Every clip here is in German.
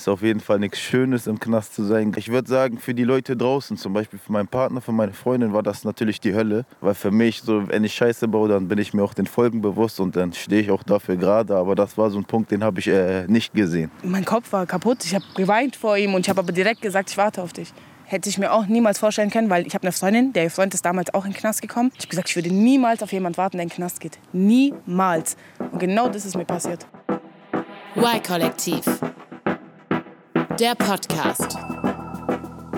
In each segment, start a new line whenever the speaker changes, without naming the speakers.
Ist auf jeden Fall nichts Schönes, im Knast zu sein. Ich würde sagen, für die Leute draußen, zum Beispiel für meinen Partner, für meine Freundin, war das natürlich die Hölle. Weil für mich, so, wenn ich Scheiße baue, dann bin ich mir auch den Folgen bewusst und dann stehe ich auch dafür gerade. Aber das war so ein Punkt, den habe ich äh, nicht gesehen.
Mein Kopf war kaputt. Ich habe geweint vor ihm und ich habe aber direkt gesagt, ich warte auf dich hätte ich mir auch niemals vorstellen können, weil ich habe eine Freundin, der Freund ist damals auch in den Knast gekommen. Ich habe gesagt, ich würde niemals auf jemanden warten, der in den Knast geht. Niemals. Und genau das ist mir passiert.
Y-Kollektiv. Der Podcast.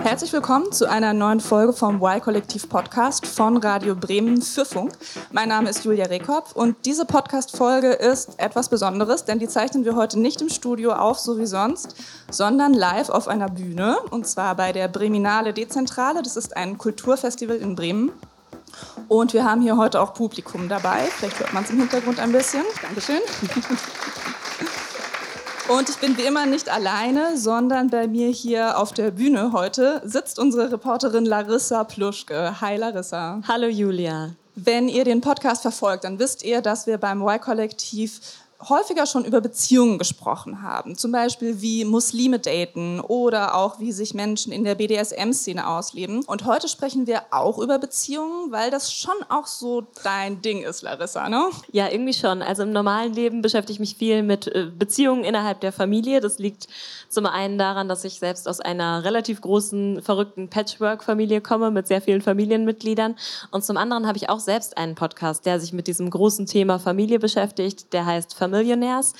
Herzlich willkommen zu einer neuen Folge vom Y-Kollektiv Podcast von Radio Bremen für Funk. Mein Name ist Julia Rehkopf und diese Podcast-Folge ist etwas Besonderes, denn die zeichnen wir heute nicht im Studio auf, so wie sonst, sondern live auf einer Bühne und zwar bei der Breminale Dezentrale. Das ist ein Kulturfestival in Bremen. Und wir haben hier heute auch Publikum dabei. Vielleicht hört man es im Hintergrund ein bisschen. Dankeschön. Und ich bin wie immer nicht alleine, sondern bei mir hier auf der Bühne heute sitzt unsere Reporterin Larissa Pluschke. Hi Larissa.
Hallo Julia.
Wenn ihr den Podcast verfolgt, dann wisst ihr, dass wir beim Y-Kollektiv häufiger schon über Beziehungen gesprochen haben. Zum Beispiel wie Muslime daten oder auch wie sich Menschen in der BDSM-Szene ausleben. Und heute sprechen wir auch über Beziehungen, weil das schon auch so dein Ding ist, Larissa, ne?
Ja, irgendwie schon. Also im normalen Leben beschäftige ich mich viel mit äh, Beziehungen innerhalb der Familie. Das liegt zum einen daran, dass ich selbst aus einer relativ großen, verrückten Patchwork-Familie komme mit sehr vielen Familienmitgliedern. Und zum anderen habe ich auch selbst einen Podcast, der sich mit diesem großen Thema Familie beschäftigt. Der heißt Familie Millionärs.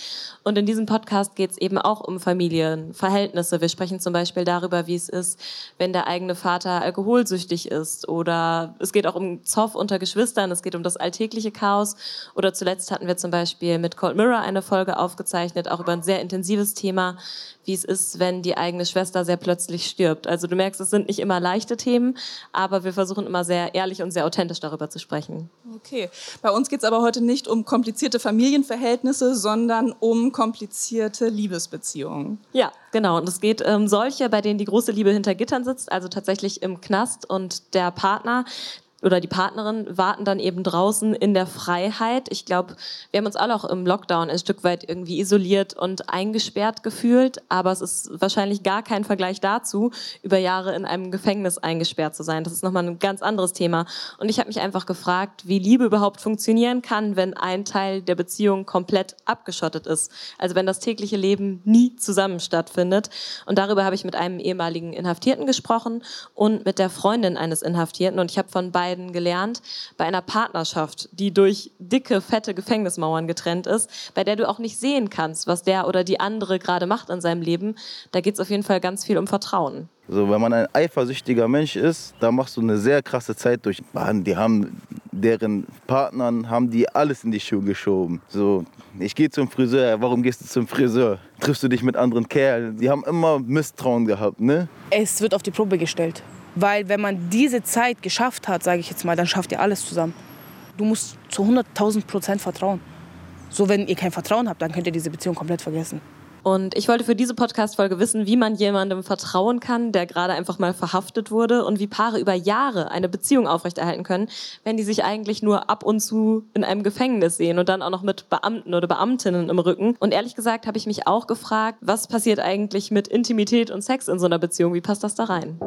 Und in diesem Podcast geht es eben auch um Familienverhältnisse. Wir sprechen zum Beispiel darüber, wie es ist, wenn der eigene Vater alkoholsüchtig ist. Oder es geht auch um Zoff unter Geschwistern. Es geht um das alltägliche Chaos. Oder zuletzt hatten wir zum Beispiel mit Cold Mirror eine Folge aufgezeichnet, auch über ein sehr intensives Thema, wie es ist, wenn die eigene Schwester sehr plötzlich stirbt. Also du merkst, es sind nicht immer leichte Themen, aber wir versuchen immer sehr ehrlich und sehr authentisch darüber zu sprechen.
Okay, bei uns geht es aber heute nicht um komplizierte Familienverhältnisse, sondern um komplizierte Liebesbeziehungen.
Ja, genau. Und es geht um ähm, solche, bei denen die große Liebe hinter Gittern sitzt, also tatsächlich im Knast und der Partner oder die Partnerin warten dann eben draußen in der Freiheit. Ich glaube, wir haben uns alle auch im Lockdown ein Stück weit irgendwie isoliert und eingesperrt gefühlt, aber es ist wahrscheinlich gar kein Vergleich dazu, über Jahre in einem Gefängnis eingesperrt zu sein. Das ist nochmal ein ganz anderes Thema. Und ich habe mich einfach gefragt, wie Liebe überhaupt funktionieren kann, wenn ein Teil der Beziehung komplett abgeschottet ist. Also wenn das tägliche Leben nie zusammen stattfindet. Und darüber habe ich mit einem ehemaligen Inhaftierten gesprochen und mit der Freundin eines Inhaftierten. Und ich habe von beiden beiden gelernt, bei einer Partnerschaft, die durch dicke, fette Gefängnismauern getrennt ist, bei der du auch nicht sehen kannst, was der oder die andere gerade macht in seinem Leben, da geht es auf jeden Fall ganz viel um Vertrauen.
So, wenn man ein eifersüchtiger Mensch ist, da machst du eine sehr krasse Zeit durch. Die haben deren Partnern haben die alles in die Schuhe geschoben. So, ich gehe zum Friseur. Warum gehst du zum Friseur? Triffst du dich mit anderen Kerlen? Die haben immer Misstrauen gehabt, ne?
Es wird auf die Probe gestellt. Weil wenn man diese Zeit geschafft hat, sage ich jetzt mal, dann schafft ihr alles zusammen. Du musst zu 100.000 Prozent vertrauen. So, wenn ihr kein Vertrauen habt, dann könnt ihr diese Beziehung komplett vergessen.
Und ich wollte für diese Podcast-Folge wissen, wie man jemandem vertrauen kann, der gerade einfach mal verhaftet wurde und wie Paare über Jahre eine Beziehung aufrechterhalten können, wenn die sich eigentlich nur ab und zu in einem Gefängnis sehen und dann auch noch mit Beamten oder Beamtinnen im Rücken. Und ehrlich gesagt habe ich mich auch gefragt, was passiert eigentlich mit Intimität und Sex in so einer Beziehung? Wie passt das da rein?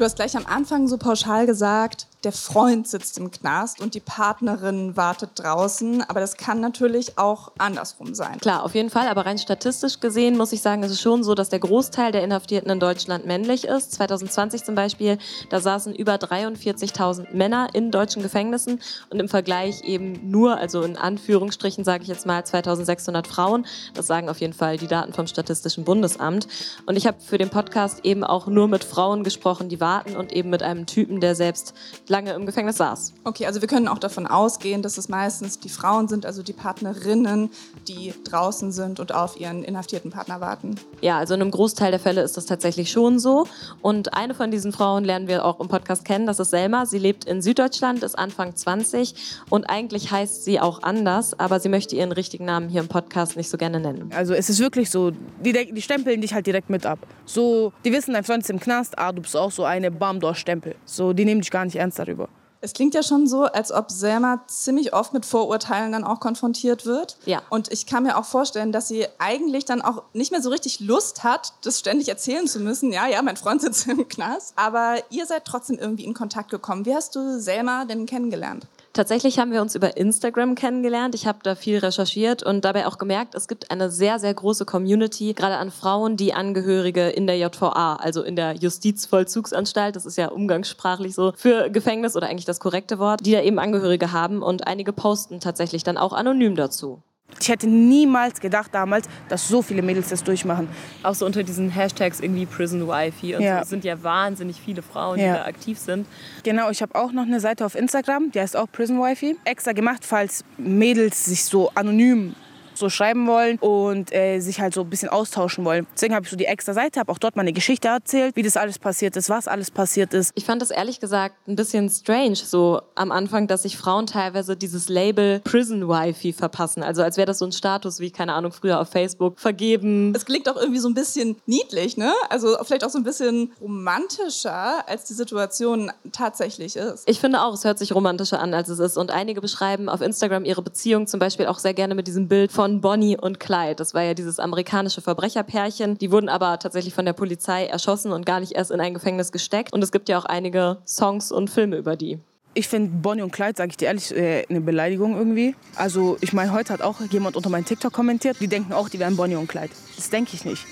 Du hast gleich am Anfang so pauschal gesagt, der Freund sitzt im Knast und die Partnerin wartet draußen. Aber das kann natürlich auch andersrum sein.
Klar, auf jeden Fall. Aber rein statistisch gesehen muss ich sagen, ist es schon so, dass der Großteil der Inhaftierten in Deutschland männlich ist. 2020 zum Beispiel, da saßen über 43.000 Männer in deutschen Gefängnissen und im Vergleich eben nur, also in Anführungsstrichen sage ich jetzt mal, 2.600 Frauen. Das sagen auf jeden Fall die Daten vom Statistischen Bundesamt. Und ich habe für den Podcast eben auch nur mit Frauen gesprochen, die warten und eben mit einem Typen, der selbst lange im Gefängnis saß.
Okay, also wir können auch davon ausgehen, dass es meistens die Frauen sind, also die Partnerinnen, die draußen sind und auf ihren inhaftierten Partner warten.
Ja, also in einem Großteil der Fälle ist das tatsächlich schon so. Und eine von diesen Frauen lernen wir auch im Podcast kennen, das ist Selma. Sie lebt in Süddeutschland, ist Anfang 20 und eigentlich heißt sie auch anders, aber sie möchte ihren richtigen Namen hier im Podcast nicht so gerne nennen.
Also es ist wirklich so, die, die stempeln dich halt direkt mit ab. So, die wissen, dein Freund ist im Knast, ah, du bist auch so eine, bam, du Stempel. So, die nehmen dich gar nicht ernst darüber.
Es klingt ja schon so, als ob Selma ziemlich oft mit Vorurteilen dann auch konfrontiert wird.
Ja.
Und ich kann mir auch vorstellen, dass sie eigentlich dann auch nicht mehr so richtig Lust hat, das ständig erzählen zu müssen. Ja, ja, mein Freund sitzt im Knast. Aber ihr seid trotzdem irgendwie in Kontakt gekommen. Wie hast du Selma denn kennengelernt?
Tatsächlich haben wir uns über Instagram kennengelernt. Ich habe da viel recherchiert und dabei auch gemerkt, es gibt eine sehr, sehr große Community, gerade an Frauen, die Angehörige in der JVA, also in der Justizvollzugsanstalt, das ist ja umgangssprachlich so für Gefängnis oder eigentlich das korrekte Wort, die da eben Angehörige haben und einige posten tatsächlich dann auch anonym dazu.
Ich hätte niemals gedacht damals, dass so viele Mädels das durchmachen.
Auch so unter diesen Hashtags irgendwie Prison Wifey und
Ja.
so es sind ja wahnsinnig viele Frauen, die
Ja.
da aktiv sind.
Genau, ich habe auch noch eine Seite auf Instagram, die heißt auch Prison Wifey. Extra gemacht, falls Mädels sich so anonym so schreiben wollen und äh, sich halt so ein bisschen austauschen wollen. Deswegen habe ich so die extra Seite, habe auch dort meine Geschichte erzählt, wie das alles passiert ist, was alles passiert ist.
Ich fand das ehrlich gesagt ein bisschen strange, so am Anfang, dass sich Frauen teilweise dieses Label Prison Wifey verpassen. Also als wäre das so ein Status wie, keine Ahnung, früher auf Facebook vergeben.
Es klingt auch irgendwie so ein bisschen niedlich, ne? Also vielleicht auch so ein bisschen romantischer, als die Situation tatsächlich ist.
Ich finde auch, es hört sich romantischer an, als es ist. Und einige beschreiben auf Instagram ihre Beziehung zum Beispiel auch sehr gerne mit diesem Bild von Bonnie und Clyde. Das war ja dieses amerikanische Verbrecherpärchen. Die wurden aber tatsächlich von der Polizei erschossen und gar nicht erst in ein Gefängnis gesteckt. Und es gibt ja auch einige Songs und Filme über die.
Ich finde Bonnie und Clyde, sage ich dir ehrlich, äh, eine Beleidigung irgendwie. Also ich meine, heute hat auch jemand unter meinen TikTok kommentiert, die denken auch, die wären Bonnie und Clyde. Das denke ich nicht.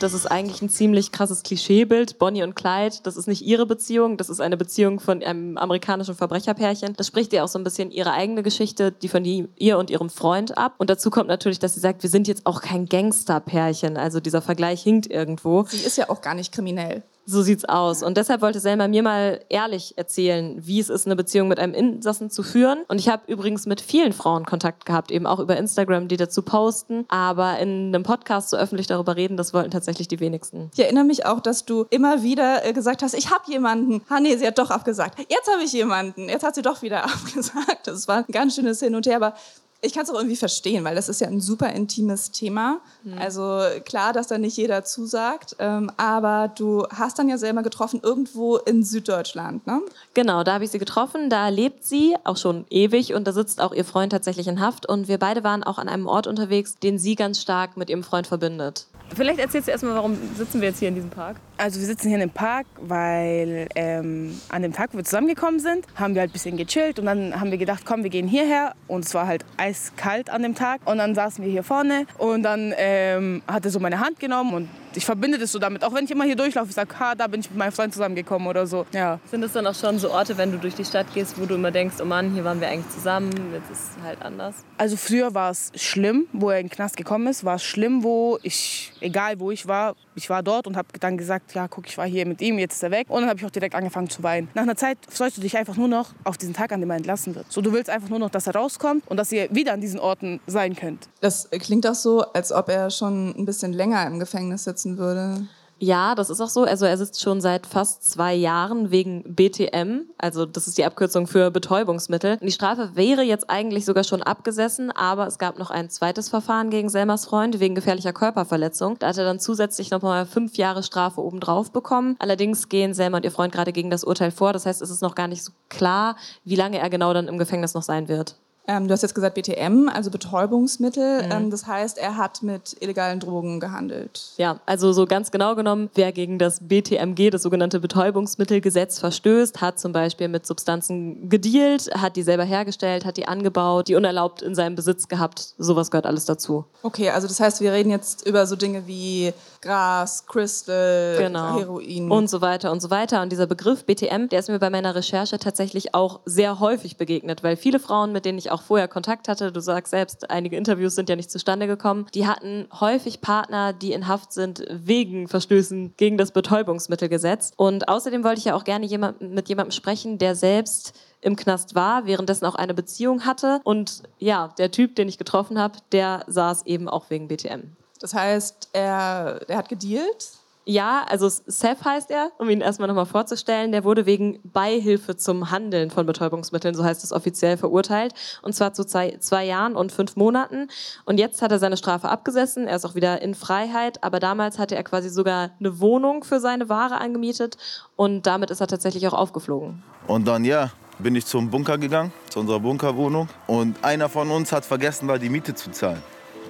Das ist eigentlich ein ziemlich krasses Klischeebild. Bonnie und Clyde, das ist nicht ihre Beziehung, das ist eine Beziehung von einem amerikanischen Verbrecherpärchen. Das spricht ihr auch so ein bisschen ihre eigene Geschichte, die von ihr und ihrem Freund ab. Und dazu kommt natürlich, dass sie sagt, wir sind jetzt auch kein Gangsterpärchen. Also dieser Vergleich hinkt irgendwo.
Sie ist ja auch gar nicht kriminell.
So sieht's aus. Und deshalb wollte Selma mir mal ehrlich erzählen, wie es ist, eine Beziehung mit einem Insassen zu führen. Und ich habe übrigens mit vielen Frauen Kontakt gehabt, eben auch über Instagram, die dazu posten. Aber in einem Podcast so öffentlich darüber reden, das wollten tatsächlich die wenigsten.
Ich erinnere mich auch, dass du immer wieder äh, gesagt hast, ich habe jemanden. Ah nee, sie hat doch abgesagt. Jetzt habe ich jemanden. Jetzt hat sie doch wieder abgesagt. Das war ein ganz schönes Hin und Her, aber ich kann es auch irgendwie verstehen, weil das ist ja ein super intimes Thema. Also klar, dass da nicht jeder zusagt, ähm, aber du hast dann ja selber getroffen irgendwo in Süddeutschland, ne?
Genau, da habe ich sie getroffen. Da lebt sie auch schon ewig und da sitzt auch ihr Freund tatsächlich in Haft. Und wir beide waren auch an einem Ort unterwegs, den sie ganz stark mit ihrem Freund verbindet. Vielleicht erzählst du erstmal, warum sitzen wir jetzt hier in diesem Park?
Also wir sitzen hier in dem Park, weil ähm, an dem Tag, wo wir zusammengekommen sind, haben wir halt ein bisschen gechillt und dann haben wir gedacht, komm, wir gehen hierher und es war halt eiskalt an dem Tag und dann saßen wir hier vorne und dann ähm, hat er so meine Hand genommen und ich verbinde das so damit, auch wenn ich immer hier durchlaufe, ich sage, ha, da bin ich mit meinem Freund zusammengekommen oder so. Ja.
Sind das dann auch schon so Orte, wenn du durch die Stadt gehst, wo du immer denkst, oh Mann, hier waren wir eigentlich zusammen, jetzt ist es halt anders?
Also früher war es schlimm, wo er in den Knast gekommen ist, war es schlimm, wo ich, egal wo ich war, ich war dort und habe dann gesagt, ja, guck, ich war hier mit ihm, jetzt ist er weg. Und dann habe ich auch direkt angefangen zu weinen. Nach einer Zeit freust du dich einfach nur noch auf diesen Tag, an dem er entlassen wird. So, du willst einfach nur noch, dass er rauskommt und dass ihr wieder an diesen Orten sein könnt.
Das klingt auch so, als ob er schon ein bisschen länger im Gefängnis sitzen würde.
Ja, das ist auch so. Also er sitzt schon seit fast zwei Jahren wegen BTM, also das ist die Abkürzung für Betäubungsmittel. Die Strafe wäre jetzt eigentlich sogar schon abgesessen, aber es gab noch ein zweites Verfahren gegen Selmas Freund wegen gefährlicher Körperverletzung. Da hat er dann zusätzlich noch mal fünf Jahre Strafe obendrauf bekommen. Allerdings gehen Selma und ihr Freund gerade gegen das Urteil vor. Das heißt, es ist noch gar nicht so klar, wie lange er genau dann im Gefängnis noch sein wird.
Ähm, du hast jetzt gesagt BTM, also Betäubungsmittel. Ähm, das heißt, er hat mit illegalen Drogen gehandelt.
Ja, also so ganz genau genommen, wer gegen das BTMG, das sogenannte Betäubungsmittelgesetz, verstößt, hat zum Beispiel mit Substanzen gedealt, hat die selber hergestellt, hat die angebaut, die unerlaubt in seinem Besitz gehabt. Sowas gehört alles dazu.
Okay, also das heißt, wir reden jetzt über so Dinge wie Gras, Crystal,
Genau.
Heroin.
Und so weiter und so weiter. Und dieser Begriff BTM, der ist mir bei meiner Recherche tatsächlich auch sehr häufig begegnet, weil viele Frauen, mit denen ich auch vorher Kontakt hatte, du sagst selbst, einige Interviews sind ja nicht zustande gekommen, die hatten häufig Partner, die in Haft sind wegen Verstößen gegen das Betäubungsmittelgesetz. Und außerdem wollte ich ja auch gerne jemand, mit jemandem sprechen, der selbst im Knast war, währenddessen auch eine Beziehung hatte. Und ja, der Typ, den ich getroffen habe, der saß eben auch wegen BTM.
das heißt, er, er hat gedealt.
Ja, also Seth heißt er, um ihn erstmal nochmal vorzustellen. Der wurde wegen Beihilfe zum Handeln von Betäubungsmitteln, so heißt es offiziell, verurteilt. Und zwar zu zwei, zwei Jahren und fünf Monaten. Und jetzt hat er seine Strafe abgesessen. Er ist auch wieder in Freiheit. Aber damals hatte er quasi sogar eine Wohnung für seine Ware angemietet. Und damit ist er tatsächlich auch aufgeflogen.
Und dann, ja, bin ich zum Bunker gegangen, zu unserer Bunkerwohnung. Und einer von uns hat vergessen, da die Miete zu zahlen.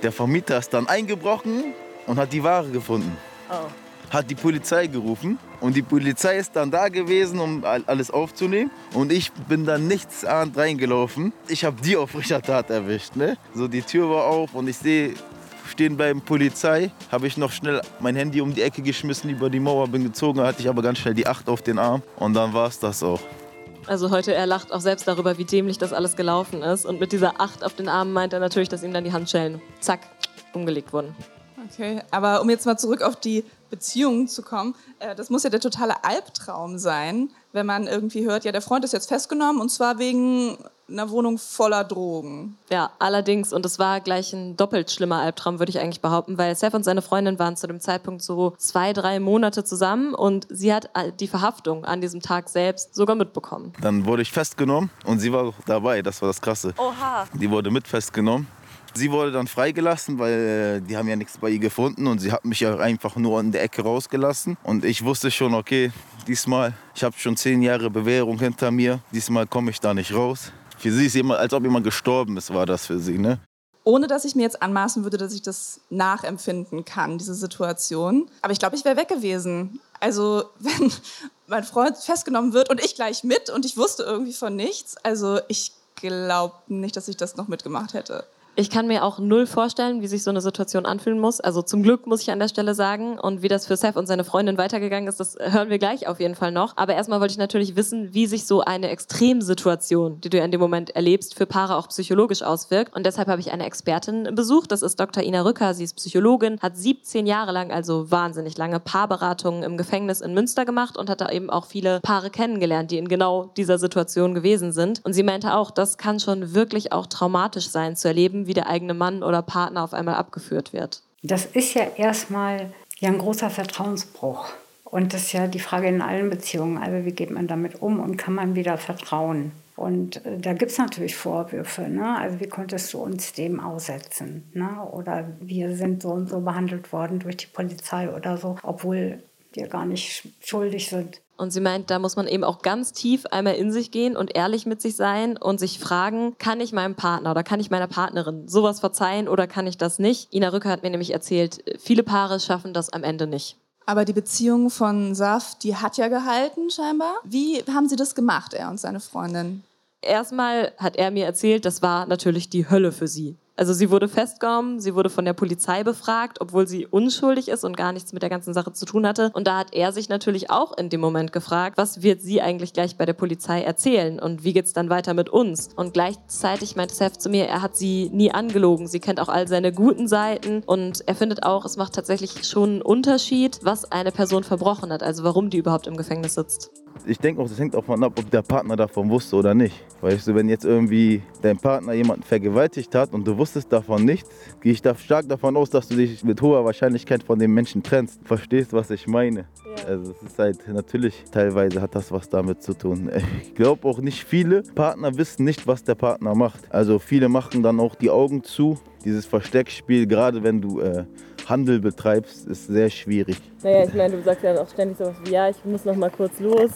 Der Vermieter ist dann eingebrochen und hat die Ware gefunden.
Oh
hat die Polizei gerufen und die Polizei ist dann da gewesen, um alles aufzunehmen. Und ich bin dann nichtsahnd reingelaufen. Ich habe die auf frischer Tat erwischt. Ne? So die Tür war auf und ich sehe stehen beim Polizei, habe ich noch schnell mein Handy um die Ecke geschmissen, über die Mauer bin gezogen, hatte ich aber ganz schnell die Acht auf den Arm und dann war es das auch.
Also heute, er lacht auch selbst darüber, wie dämlich das alles gelaufen ist. Und mit dieser Acht auf den Arm meint er natürlich, dass ihm dann die Handschellen, zack, umgelegt wurden.
Okay, aber um jetzt mal zurück auf die Beziehungen zu kommen, äh, das muss ja der totale Albtraum sein, wenn man irgendwie hört, ja, der Freund ist jetzt festgenommen und zwar wegen einer Wohnung voller Drogen.
Ja, allerdings. Und es war gleich ein doppelt schlimmer Albtraum, würde ich eigentlich behaupten, weil Seth und seine Freundin waren zu dem Zeitpunkt so zwei, drei Monate zusammen und sie hat äh, die Verhaftung an diesem Tag selbst sogar mitbekommen.
Dann wurde ich festgenommen und sie war dabei, das war das Krasse.
Oha.
Die wurde mit festgenommen Sie wurde dann freigelassen, weil äh, die haben ja nichts bei ihr gefunden und sie hat mich ja einfach nur in der Ecke rausgelassen. Und ich wusste schon, okay, diesmal, ich habe schon zehn Jahre Bewährung hinter mir, diesmal komme ich da nicht raus. Für sie ist jemand, als ob jemand gestorben ist, war das für sie, ne?
Ohne dass ich mir jetzt anmaßen würde, dass ich das nachempfinden kann, diese Situation. Aber ich glaube, ich wäre weg gewesen. Also, wenn mein Freund festgenommen wird und ich gleich mit und ich wusste irgendwie von nichts. Also, ich glaube nicht, dass ich das noch mitgemacht hätte.
Ich kann mir auch null vorstellen, wie sich so eine Situation anfühlen muss. Also zum Glück muss ich an der Stelle sagen. Und wie das für Seth und seine Freundin weitergegangen ist, das hören wir gleich auf jeden Fall noch. Aber erstmal wollte ich natürlich wissen, wie sich so eine Extremsituation, die du in dem Moment erlebst, für Paare auch psychologisch auswirkt. Und deshalb habe ich eine Expertin besucht. Das ist Dr. Ina Rücker. Sie ist Psychologin, hat 17 Jahre lang, also wahnsinnig lange Paarberatungen im Gefängnis in Münster gemacht und hat da eben auch viele Paare kennengelernt, die in genau dieser Situation gewesen sind. Und sie meinte auch, das kann schon wirklich auch traumatisch sein zu erleben, wie der eigene Mann oder Partner auf einmal abgeführt wird.
Das ist ja erstmal ja ein großer Vertrauensbruch. Und das ist ja die Frage in allen Beziehungen. Also wie geht man damit um und kann man wieder vertrauen? Und äh, da gibt es natürlich Vorwürfe. Ne? Also wie konntest du uns dem aussetzen? Ne? Oder wir sind so und so behandelt worden durch die Polizei oder so, obwohl wir gar nicht schuldig sind.
Und sie meint, da muss man eben auch ganz tief einmal in sich gehen und ehrlich mit sich sein und sich fragen, kann ich meinem Partner oder kann ich meiner Partnerin sowas verzeihen oder kann ich das nicht? Ina Rücker hat mir nämlich erzählt, viele Paare schaffen das am Ende nicht.
Aber die Beziehung von Saf, die hat ja gehalten scheinbar. Wie haben Sie das gemacht, er und seine Freundin?
Erstmal hat er mir erzählt, das war natürlich die Hölle für sie. Also sie wurde festgenommen, sie wurde von der Polizei befragt, obwohl sie unschuldig ist und gar nichts mit der ganzen Sache zu tun hatte. Und da hat er sich natürlich auch in dem Moment gefragt, was wird sie eigentlich gleich bei der Polizei erzählen und wie geht's dann weiter mit uns? Und gleichzeitig meinte Seth zu mir, er hat sie nie angelogen. Sie kennt auch all seine guten Seiten und er findet auch, es macht tatsächlich schon einen Unterschied, was eine Person verbrochen hat, also warum die überhaupt im Gefängnis sitzt
ich denke auch, das hängt auch davon ab, ob der Partner davon wusste oder nicht. Weißt du, wenn jetzt irgendwie dein Partner jemanden vergewaltigt hat und du wusstest davon nichts, gehe ich da stark davon aus, dass du dich mit hoher Wahrscheinlichkeit von dem Menschen trennst. Verstehst, was ich meine? Ja. Also es ist halt natürlich, teilweise hat das was damit zu tun. Ich glaube auch nicht viele Partner wissen nicht, was der Partner macht. Also viele machen dann auch die Augen zu. Dieses Versteckspiel, gerade wenn du äh, Handel betreibst, ist sehr schwierig.
Naja, ich meine, du sagst ja auch ständig sowas wie, ja, ich muss noch mal kurz los.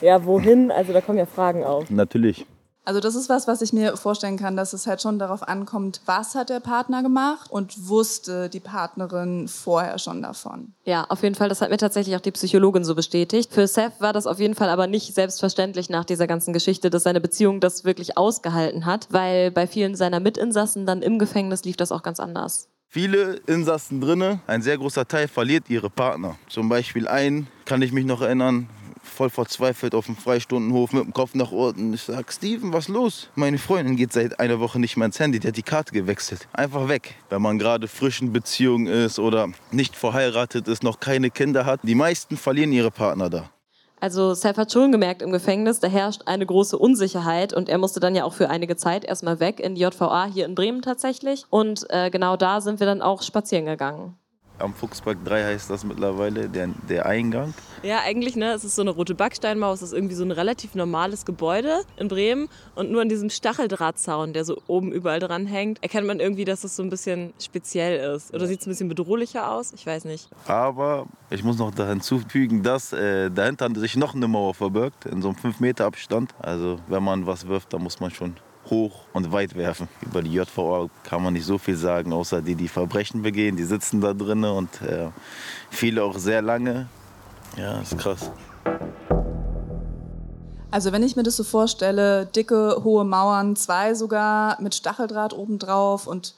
Ja, wohin? Also da kommen ja Fragen auf.
Natürlich.
Also das ist was, was ich mir vorstellen kann, dass es halt schon darauf ankommt, was hat der Partner gemacht und wusste die Partnerin vorher schon davon.
Ja, auf jeden Fall. Das hat mir tatsächlich auch die Psychologin so bestätigt. Für Seth war das auf jeden Fall aber nicht selbstverständlich nach dieser ganzen Geschichte, dass seine Beziehung das wirklich ausgehalten hat, weil bei vielen seiner Mitinsassen dann im Gefängnis lief das auch ganz anders.
Viele Insassen drinnen, ein sehr großer Teil verliert ihre Partner. Zum Beispiel einen, kann ich mich noch erinnern, voll verzweifelt auf dem Freistundenhof mit dem Kopf nach unten. Ich sag, Steven, was los? Meine Freundin geht seit einer Woche nicht mehr ins Handy, die hat die Karte gewechselt. Einfach weg. Wenn man gerade frisch in Beziehung ist oder nicht verheiratet ist, noch keine Kinder hat, die meisten verlieren ihre Partner da.
Also Seth hat schon gemerkt im Gefängnis, da herrscht eine große Unsicherheit und er musste dann ja auch für einige Zeit erstmal weg in die JVA hier in Bremen tatsächlich. Und äh, genau da sind wir dann auch spazieren gegangen.
Am Fuchsberg 3 heißt das mittlerweile, der, der Eingang.
Ja, eigentlich, ne, es ist so eine rote Backsteinmauer, es ist irgendwie so ein relativ normales Gebäude in Bremen und nur an diesem Stacheldrahtzaun, der so oben überall dran hängt, erkennt man irgendwie, dass es so ein bisschen speziell ist. Oder sieht es ein bisschen bedrohlicher aus? Ich weiß nicht.
Aber ich muss noch da hinzufügen, dass äh, dahinter sich noch eine Mauer verbirgt, in so einem 5 Meter Abstand. Also wenn man was wirft, dann muss man schon hoch und weit werfen. Über die JVA kann man nicht so viel sagen, außer die, die Verbrechen begehen, die sitzen da drinnen und äh, viele auch sehr lange. Ja, ist krass.
Also wenn ich mir das so vorstelle, dicke, hohe Mauern, zwei sogar mit Stacheldraht obendrauf und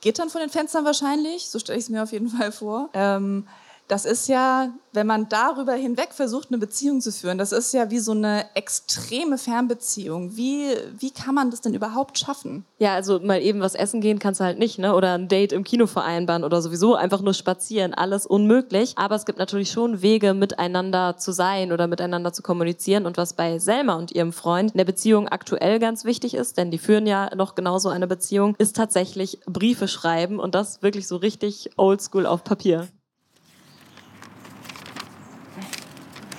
Gittern von den Fenstern wahrscheinlich, so stelle ich es mir auf jeden Fall vor. Ähm, das ist ja, wenn man darüber hinweg versucht, eine Beziehung zu führen, das ist ja wie so eine extreme Fernbeziehung. Wie, wie kann man das denn überhaupt schaffen?
Ja, also mal eben was essen gehen kannst du halt nicht, ne? Oder ein Date im Kino vereinbaren oder sowieso einfach nur spazieren. Alles unmöglich. Aber es gibt natürlich schon Wege, miteinander zu sein oder miteinander zu kommunizieren. Und was bei Selma und ihrem Freund in der Beziehung aktuell ganz wichtig ist, denn die führen ja noch genauso eine Beziehung, ist tatsächlich Briefe schreiben und das wirklich so richtig oldschool auf Papier.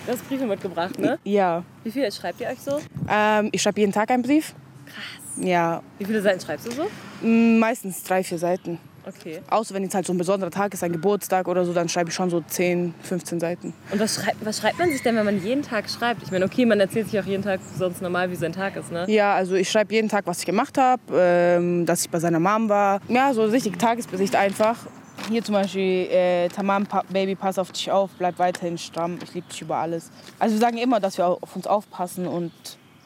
Du hast Briefe mitgebracht, ne?
Ja.
Wie viele schreibt ihr euch so?
Ähm, ich schreibe jeden Tag einen Brief.
Krass.
Ja,
Wie viele Seiten schreibst du so?
m, meistens drei, vier Seiten.
Okay.
Außer wenn jetzt halt so ein besonderer Tag ist, ein Geburtstag oder so, dann schreibe ich schon so 10, 15 Seiten.
Und was schreibt, was schreibt man sich denn, wenn man jeden Tag schreibt? Ich meine, okay, man erzählt sich auch jeden Tag sonst normal, wie sein Tag ist, ne?
Ja, also ich schreibe jeden Tag, was ich gemacht habe, ähm, dass ich bei seiner Mom war. Ja, so richtig Tagesbericht einfach. Hier zum Beispiel, äh, Tamam, Baby, pass auf dich auf, bleib weiterhin stramm, ich liebe dich über alles. Also wir sagen immer, dass wir auf uns aufpassen und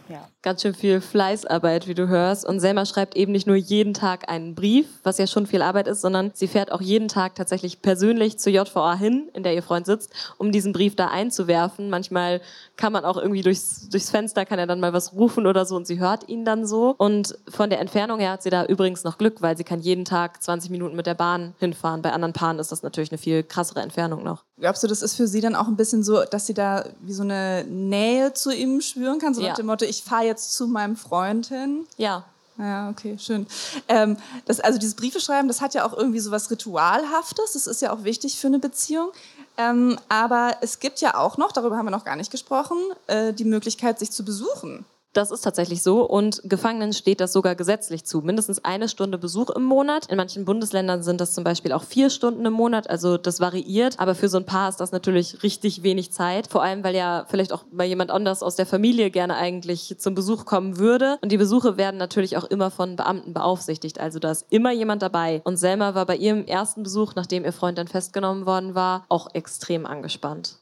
ja.
Ganz schön viel Fleißarbeit, wie du hörst. Und Selma schreibt eben nicht nur jeden Tag einen Brief, was ja schon viel Arbeit ist, sondern sie fährt auch jeden Tag tatsächlich persönlich zur JVA hin, in der ihr Freund sitzt, um diesen Brief da einzuwerfen. Manchmal kann man auch irgendwie durchs, durchs Fenster, kann er dann mal was rufen oder so und sie hört ihn dann so. Und von der Entfernung her hat sie da übrigens noch Glück, weil sie kann jeden Tag 20 Minuten mit der Bahn hinfahren. Bei anderen Paaren ist das natürlich eine viel krassere Entfernung noch.
Glaubst du, das ist für sie dann auch ein bisschen so, dass sie da wie so eine Nähe zu ihm spüren kann? So
Ja.
nach dem Motto, ich fahre jetzt zu meinem Freund hin.
Ja,
Ja, okay, schön. Ähm, das, also dieses Briefe schreiben, das hat ja auch irgendwie so was Ritualhaftes. Das ist ja auch wichtig für eine Beziehung. Ähm, aber es gibt ja auch noch, darüber haben wir noch gar nicht gesprochen, äh, die Möglichkeit, sich zu besuchen.
Das ist tatsächlich so und Gefangenen steht das sogar gesetzlich zu. Mindestens eine Stunde Besuch im Monat. In manchen Bundesländern sind das zum Beispiel auch vier Stunden im Monat, also das variiert. Aber für so ein Paar ist das natürlich richtig wenig Zeit. Vor allem, weil ja vielleicht auch mal jemand anders aus der Familie gerne eigentlich zum Besuch kommen würde. Und die Besuche werden natürlich auch immer von Beamten beaufsichtigt. Also da ist immer jemand dabei. Und Selma war bei ihrem ersten Besuch, nachdem ihr Freund dann festgenommen worden war, auch extrem angespannt.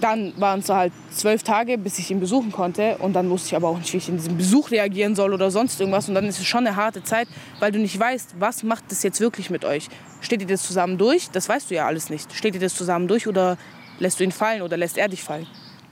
Dann waren es halt zwölf Tage, bis ich ihn besuchen konnte. Und dann wusste ich aber auch nicht, wie ich in diesem Besuch reagieren soll oder sonst irgendwas. Und dann ist es schon eine harte Zeit, weil du nicht weißt, was macht das jetzt wirklich mit euch. Steht ihr das zusammen durch? Das weißt du ja alles nicht. Steht ihr das zusammen durch oder lässt du ihn fallen oder lässt er dich fallen?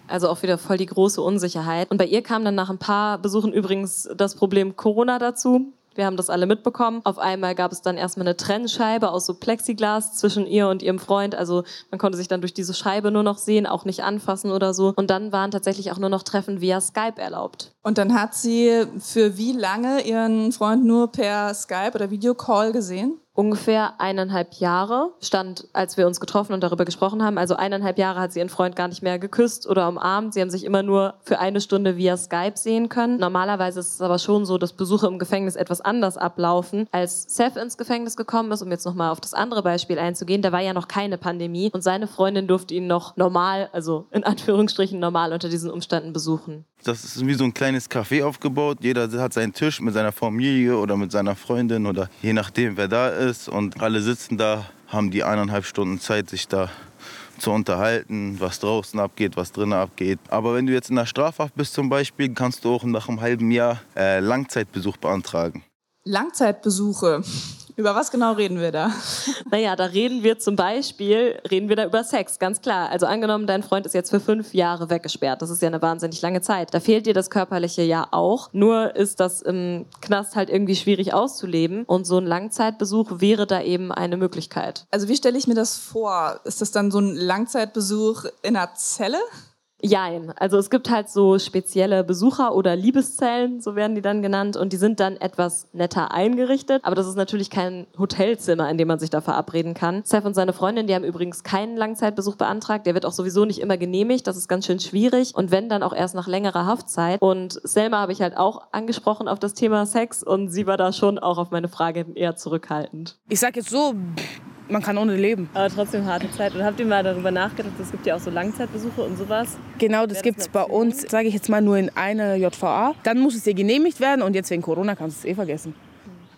Also auch wieder voll die große Unsicherheit. Und bei ihr kam dann nach ein paar Besuchen übrigens das Problem Corona dazu. Wir haben das alle mitbekommen. Auf einmal gab es dann erstmal eine Trennscheibe aus so Plexiglas zwischen ihr und ihrem Freund. Also man konnte sich dann durch diese Scheibe nur noch sehen, auch nicht anfassen oder so. Und dann waren tatsächlich auch nur noch Treffen via Skype erlaubt.
Und dann hat sie für wie lange ihren Freund nur per Skype oder Videocall gesehen?
Ungefähr eineinhalb Jahre stand, als wir uns getroffen und darüber gesprochen haben. Also eineinhalb Jahre hat sie ihren Freund gar nicht mehr geküsst oder umarmt. Sie haben sich immer nur für eine Stunde via Skype sehen können. Normalerweise ist es aber schon so, dass Besuche im Gefängnis etwas anders ablaufen. Als Seth ins Gefängnis gekommen ist, um jetzt nochmal auf das andere Beispiel einzugehen, da war ja noch keine Pandemie und seine Freundin durfte ihn noch normal, also in Anführungsstrichen normal unter diesen Umständen besuchen.
Das ist wie so ein kleines Café aufgebaut. Jeder hat seinen Tisch mit seiner Familie oder mit seiner Freundin oder je nachdem, wer da ist. Und alle sitzen da, haben die eineinhalb Stunden Zeit, sich da zu unterhalten, was draußen abgeht, was drinnen abgeht. Aber wenn du jetzt in der Strafhaft bist zum Beispiel, kannst du auch nach einem halben Jahr äh, Langzeitbesuch beantragen.
Langzeitbesuche. Über was genau reden wir da?
Naja, da reden wir zum Beispiel, reden wir da über Sex, ganz klar. Also angenommen, dein Freund ist jetzt für fünf Jahre weggesperrt. Das ist ja eine wahnsinnig lange Zeit. Da fehlt dir das Körperliche ja auch. Nur ist das im Knast halt irgendwie schwierig auszuleben. Und so ein Langzeitbesuch wäre da eben eine Möglichkeit.
Also wie stelle ich mir das vor? Ist das dann so ein Langzeitbesuch in einer Zelle?
Jein. Also es gibt halt so spezielle Besucher- oder Liebeszellen, so werden die dann genannt, und die sind dann etwas netter eingerichtet. Aber das ist natürlich kein Hotelzimmer, in dem man sich da verabreden kann. Seth und seine Freundin, die haben übrigens keinen Langzeitbesuch beantragt. Der wird auch sowieso nicht immer genehmigt. Das ist ganz schön schwierig. Und wenn, dann auch erst nach längerer Haftzeit. Und Selma habe ich halt auch angesprochen auf das Thema Sex und sie war da schon auch auf meine Frage eher zurückhaltend.
Ich sag jetzt so, man kann ohne leben.
Aber trotzdem harte Zeit. Und habt ihr mal darüber nachgedacht, es gibt ja auch so Langzeitbesuche und sowas?
Genau, das gibt es bei uns, sage ich jetzt mal, nur in einer JVA. Dann muss es dir genehmigt werden und jetzt wegen Corona kannst du es eh vergessen.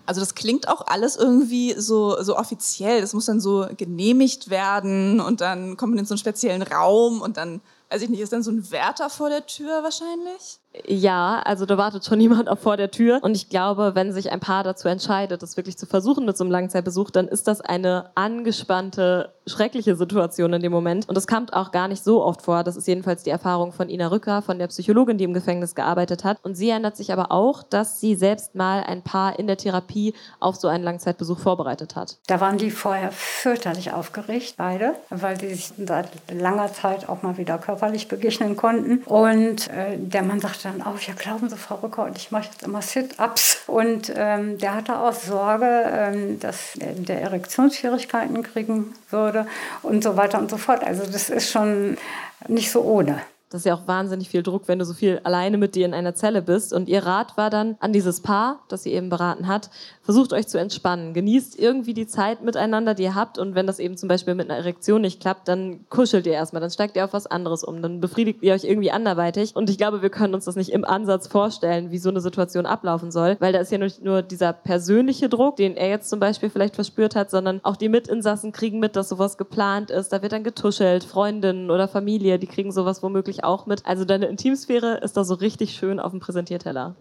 Also das klingt auch alles irgendwie so, so offiziell. Das muss dann so genehmigt werden und dann kommt man in so einen speziellen Raum und dann, weiß ich nicht, ist dann so ein Wärter vor der Tür wahrscheinlich?
Ja, also da wartet schon jemand auch vor der Tür. Und ich glaube, wenn sich ein Paar dazu entscheidet, das wirklich zu versuchen mit so einem Langzeitbesuch, dann ist das eine angespannte, schreckliche Situation in dem Moment. Und das kommt auch gar nicht so oft vor. Das ist jedenfalls die Erfahrung von Ina Rücker, von der Psychologin, die im Gefängnis gearbeitet hat. Und sie erinnert sich aber auch, dass sie selbst mal ein Paar in der Therapie auf so einen Langzeitbesuch vorbereitet hat.
Da waren die vorher fürchterlich aufgeregt, beide, weil sie sich seit langer Zeit auch mal wieder körperlich begegnen konnten. Und äh, der Mann sagte dann auch, ja glauben Sie, Frau Rücker, und ich mache jetzt immer Sit-Ups. Und ähm, der hatte auch Sorge, ähm, dass der Erektionsschwierigkeiten kriegen würde und so weiter und so fort. Also das ist schon nicht so ohne.
Das ist ja auch wahnsinnig viel Druck, wenn du so viel alleine mit dir in einer Zelle bist. Und ihr Rat war dann an dieses Paar, das sie eben beraten hat, versucht euch zu entspannen. Genießt irgendwie die Zeit miteinander, die ihr habt. Und wenn das eben zum Beispiel mit einer Erektion nicht klappt, dann kuschelt ihr erstmal, dann steigt ihr auf was anderes um, dann befriedigt ihr euch irgendwie anderweitig. Und ich glaube, wir können uns das nicht im Ansatz vorstellen, wie so eine Situation ablaufen soll, weil da ist ja nicht nur dieser persönliche Druck, den er jetzt zum Beispiel vielleicht verspürt hat, sondern auch die Mitinsassen kriegen mit, dass sowas geplant ist. Da wird dann getuschelt, Freundinnen oder Familie, die kriegen sowas womöglich auch mit. Also deine Intimsphäre ist da so richtig schön auf dem Präsentierteller.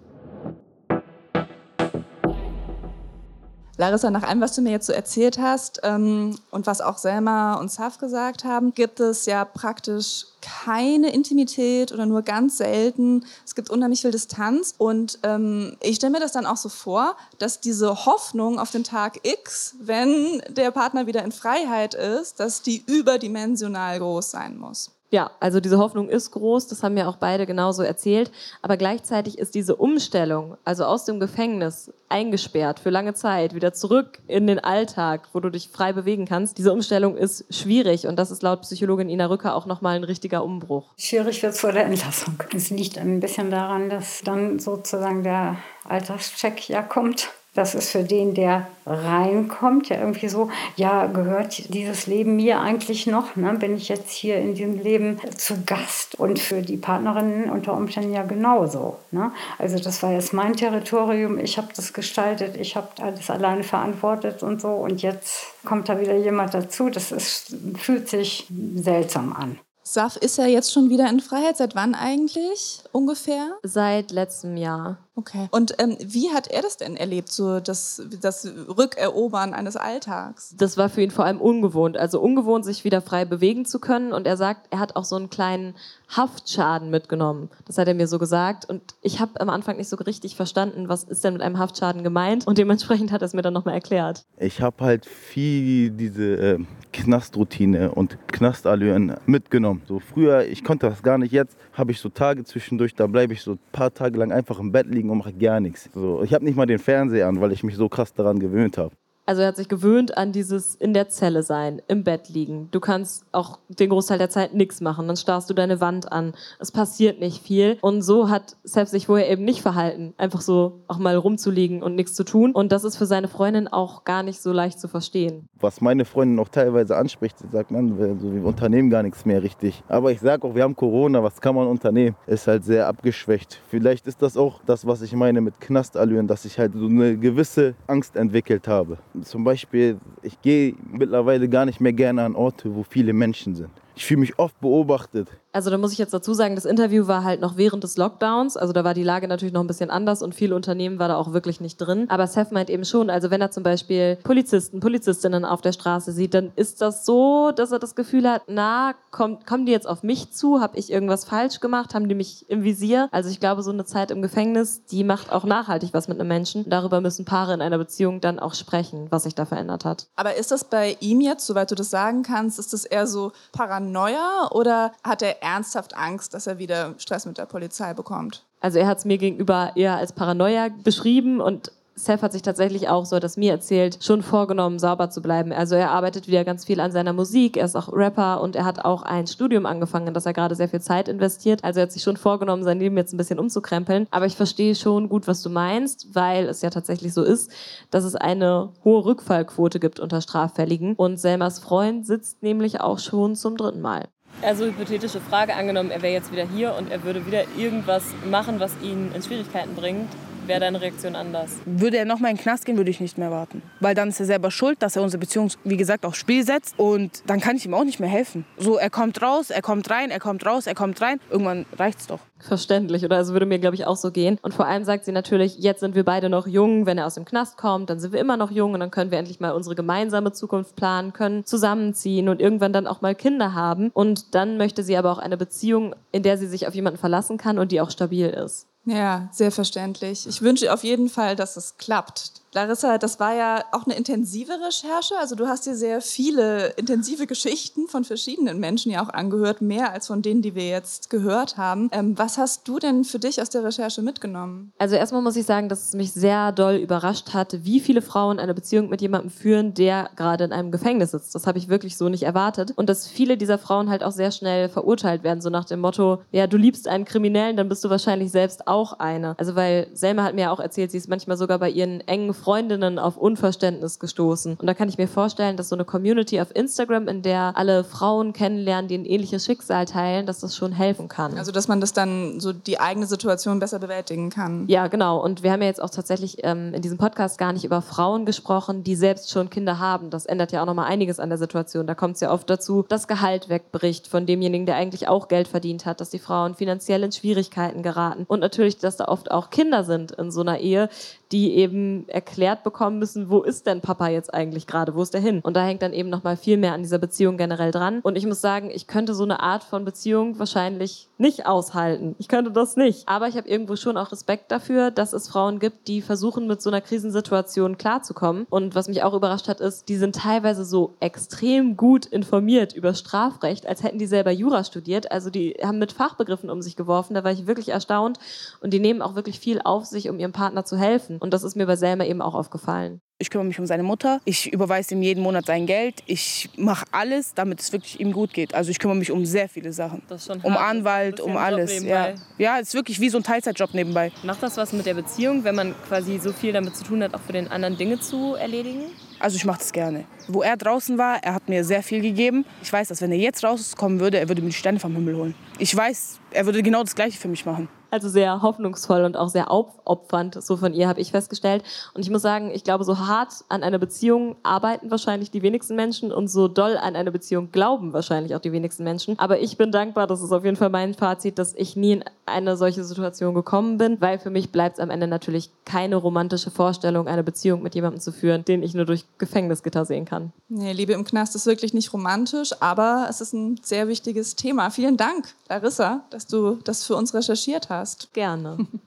Larissa, nach allem, was du mir jetzt so erzählt hast ähm, und was auch Selma und Saf gesagt haben, gibt es ja praktisch keine Intimität oder nur ganz selten. Es gibt unheimlich viel Distanz und ähm, ich stelle mir das dann auch so vor, dass diese Hoffnung auf den Tag X, wenn der Partner wieder in Freiheit ist, dass die überdimensional groß sein muss.
Ja, also diese Hoffnung ist groß, das haben ja auch beide genauso erzählt. Aber gleichzeitig ist diese Umstellung, also aus dem Gefängnis eingesperrt für lange Zeit, wieder zurück in den Alltag, wo du dich frei bewegen kannst, diese Umstellung ist schwierig und das ist laut Psychologin Ina Rücker auch nochmal ein richtiger Umbruch.
Schwierig wird es vor der Entlassung. Es liegt ein bisschen daran, dass dann sozusagen der Alltagscheck ja kommt das ist für den, der reinkommt, ja irgendwie so, ja, gehört dieses Leben mir eigentlich noch? Ne? Bin ich jetzt hier in diesem Leben zu Gast? Und für die Partnerinnen unter Umständen ja genauso. Ne? Also das war jetzt mein Territorium, ich habe das gestaltet, ich habe alles alleine verantwortet und so. Und jetzt kommt da wieder jemand dazu. Das ist, fühlt sich seltsam an.
Saf ist ja jetzt schon wieder in Freiheit. Seit wann eigentlich ungefähr?
Seit letztem Jahr.
Okay. Und ähm, wie hat er das denn erlebt, so das, das Rückerobern eines Alltags?
Das war für ihn vor allem ungewohnt. Also ungewohnt, sich wieder frei bewegen zu können. Und er sagt, er hat auch so einen kleinen Haftschaden mitgenommen. Das hat er mir so gesagt. Und ich habe am Anfang nicht so richtig verstanden, was ist denn mit einem Haftschaden gemeint. Und dementsprechend hat er es mir dann nochmal erklärt.
Ich habe halt viel diese äh, Knastruttine und Knastallüren mitgenommen. So früher, ich konnte das gar nicht. Jetzt habe ich so Tage zwischendurch, da bleibe ich so ein paar Tage lang einfach im Bett liegen und mache gar nichts. So, ich habe nicht mal den Fernseher an, weil ich mich so krass daran gewöhnt habe.
Also er hat sich gewöhnt an dieses in der Zelle sein, im Bett liegen. Du kannst auch den Großteil der Zeit nichts machen. Dann starrst du deine Wand an. Es passiert nicht viel. Und so hat Sepp sich vorher eben nicht verhalten. Einfach so auch mal rumzuliegen und nichts zu tun. Und das ist für seine Freundin auch gar nicht so leicht zu verstehen.
Was meine Freundin auch teilweise anspricht, sagt, man, also wir unternehmen gar nichts mehr richtig. Aber ich sage auch, wir haben Corona, was kann man unternehmen? Ist halt sehr abgeschwächt. Vielleicht ist das auch das, was ich meine mit Knastallüren, dass ich halt so eine gewisse Angst entwickelt habe. Zum Beispiel, ich gehe mittlerweile gar nicht mehr gerne an Orte, wo viele Menschen sind. Ich fühle mich oft beobachtet.
Also da muss ich jetzt dazu sagen, das Interview war halt noch während des Lockdowns. Also da war die Lage natürlich noch ein bisschen anders und viele Unternehmen war da auch wirklich nicht drin. Aber Seth meint eben schon, also wenn er zum Beispiel Polizisten, Polizistinnen auf der Straße sieht, dann ist das so, dass er das Gefühl hat, na, kommt, kommen die jetzt auf mich zu? Habe ich irgendwas falsch gemacht? Haben die mich im Visier? Also ich glaube, so eine Zeit im Gefängnis, die macht auch nachhaltig was mit einem Menschen. Darüber müssen Paare in einer Beziehung dann auch sprechen, was sich da verändert hat.
Aber ist das bei ihm jetzt, soweit du das sagen kannst, ist das eher so Paranoia oder hat er ernsthaft Angst, dass er wieder Stress mit der Polizei bekommt.
Also er hat es mir gegenüber eher als Paranoia beschrieben und Seth hat sich tatsächlich auch, so hat es mir erzählt, schon vorgenommen, sauber zu bleiben. Also er arbeitet wieder ganz viel an seiner Musik, er ist auch Rapper und er hat auch ein Studium angefangen, in das er gerade sehr viel Zeit investiert. Also er hat sich schon vorgenommen, sein Leben jetzt ein bisschen umzukrempeln. Aber ich verstehe schon gut, was du meinst, weil es ja tatsächlich so ist, dass es eine hohe Rückfallquote gibt unter Straffälligen. Und Selmas Freund sitzt nämlich auch schon zum dritten Mal. Also hypothetische Frage angenommen, er wäre jetzt wieder hier und er würde wieder irgendwas machen, was ihn in Schwierigkeiten bringt wäre deine Reaktion anders?
Würde er noch mal in den Knast gehen, würde ich nicht mehr warten. Weil dann ist er selber schuld, dass er unsere Beziehung, wie gesagt, aufs Spiel setzt. Und dann kann ich ihm auch nicht mehr helfen. So, er kommt raus, er kommt rein, er kommt raus, er kommt rein. Irgendwann reicht's doch.
Verständlich, oder? Also würde mir, glaube ich, auch so gehen. Und vor allem sagt sie natürlich, jetzt sind wir beide noch jung. Wenn er aus dem Knast kommt, dann sind wir immer noch jung und dann können wir endlich mal unsere gemeinsame Zukunft planen, können zusammenziehen und irgendwann dann auch mal Kinder haben. Und dann möchte sie aber auch eine Beziehung, in der sie sich auf jemanden verlassen kann und die auch stabil ist.
Ja, sehr verständlich. Ich wünsche auf jeden Fall, dass es klappt. Larissa, das war ja auch eine intensive Recherche. Also du hast dir sehr viele intensive Geschichten von verschiedenen Menschen ja auch angehört, mehr als von denen, die wir jetzt gehört haben. Ähm, was hast du denn für dich aus der Recherche mitgenommen?
Also erstmal muss ich sagen, dass es mich sehr doll überrascht hat, wie viele Frauen eine Beziehung mit jemandem führen, der gerade in einem Gefängnis sitzt. Das habe ich wirklich so nicht erwartet. Und dass viele dieser Frauen halt auch sehr schnell verurteilt werden, so nach dem Motto, ja, du liebst einen Kriminellen, dann bist du wahrscheinlich selbst auch eine. Also weil Selma hat mir auch erzählt, sie ist manchmal sogar bei ihren engen Freundinnen auf Unverständnis gestoßen. Und da kann ich mir vorstellen, dass so eine Community auf Instagram, in der alle Frauen kennenlernen, die ein ähnliches Schicksal teilen, dass das schon helfen kann.
Also dass man das dann so die eigene Situation besser bewältigen kann.
Ja, genau. Und wir haben ja jetzt auch tatsächlich ähm, in diesem Podcast gar nicht über Frauen gesprochen, die selbst schon Kinder haben. Das ändert ja auch nochmal einiges an der Situation. Da kommt es ja oft dazu, dass Gehalt wegbricht von demjenigen, der eigentlich auch Geld verdient hat, dass die Frauen finanziell in Schwierigkeiten geraten. Und natürlich, dass da oft auch Kinder sind in so einer Ehe, die eben erklärt bekommen müssen, wo ist denn Papa jetzt eigentlich gerade, wo ist der hin? Und da hängt dann eben noch mal viel mehr an dieser Beziehung generell dran. Und ich muss sagen, ich könnte so eine Art von Beziehung wahrscheinlich nicht aushalten. Ich könnte das nicht. Aber ich habe irgendwo schon auch Respekt dafür, dass es Frauen gibt, die versuchen, mit so einer Krisensituation klarzukommen. Und was mich auch überrascht hat, ist, die sind teilweise so extrem gut informiert über Strafrecht, als hätten die selber Jura studiert. Also die haben mit Fachbegriffen um sich geworfen. Da war ich wirklich erstaunt. Und die nehmen auch wirklich viel auf sich, um ihrem Partner zu helfen. Und das ist mir bei Selma eben auch aufgefallen.
Ich kümmere mich um seine Mutter. Ich überweise ihm jeden Monat sein Geld. Ich mache alles, damit es wirklich ihm gut geht. Also ich kümmere mich um sehr viele Sachen. um Anwalt, um alles. Ja. ja, es ist wirklich wie so ein Teilzeitjob nebenbei.
Macht das was mit der Beziehung, wenn man quasi so viel damit zu tun hat, auch für den anderen Dinge zu erledigen?
Also ich mache das gerne. Wo er draußen war, er hat mir sehr viel gegeben. Ich weiß, dass wenn er jetzt rauskommen würde, er würde mir die Sterne vom Himmel holen. Ich weiß, er würde genau das Gleiche für mich machen.
Also sehr hoffnungsvoll und auch sehr aufopfernd, so von ihr habe ich festgestellt. Und ich muss sagen, ich glaube, so hart an einer Beziehung arbeiten wahrscheinlich die wenigsten Menschen und so doll an eine Beziehung glauben wahrscheinlich auch die wenigsten Menschen. Aber ich bin dankbar, das ist auf jeden Fall mein Fazit, dass ich nie in eine solche Situation gekommen bin, weil für mich bleibt es am Ende natürlich keine romantische Vorstellung, eine Beziehung mit jemandem zu führen, den ich nur durch Gefängnisgitter sehen kann.
Nee, Liebe im Knast ist wirklich nicht romantisch, aber es ist ein sehr wichtiges Thema. Vielen Dank, Larissa, dass du das für uns recherchiert hast hast.
Gerne.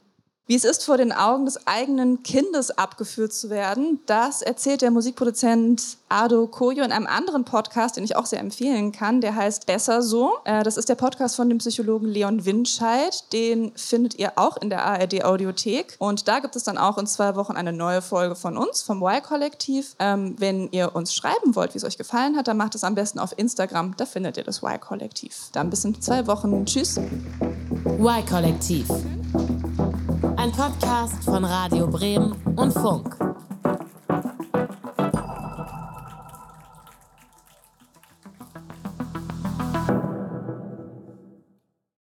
Wie es ist, vor den Augen des eigenen Kindes abgeführt zu werden, das erzählt der Musikproduzent Ado Koyo in einem anderen Podcast, den ich auch sehr empfehlen kann. Der heißt Besser so. Äh, das ist der Podcast von dem Psychologen Leon Winscheid. Den findet ihr auch in der ARD Audiothek. Und da gibt es dann auch in zwei Wochen eine neue Folge von uns, vom Y-Kollektiv. Ähm, wenn ihr uns schreiben wollt, wie es euch gefallen hat, dann macht es am besten auf Instagram. Da findet ihr das Y-Kollektiv. Dann bis in zwei Wochen. Tschüss.
Y-Kollektiv. Ein Podcast von Radio Bremen und Funk.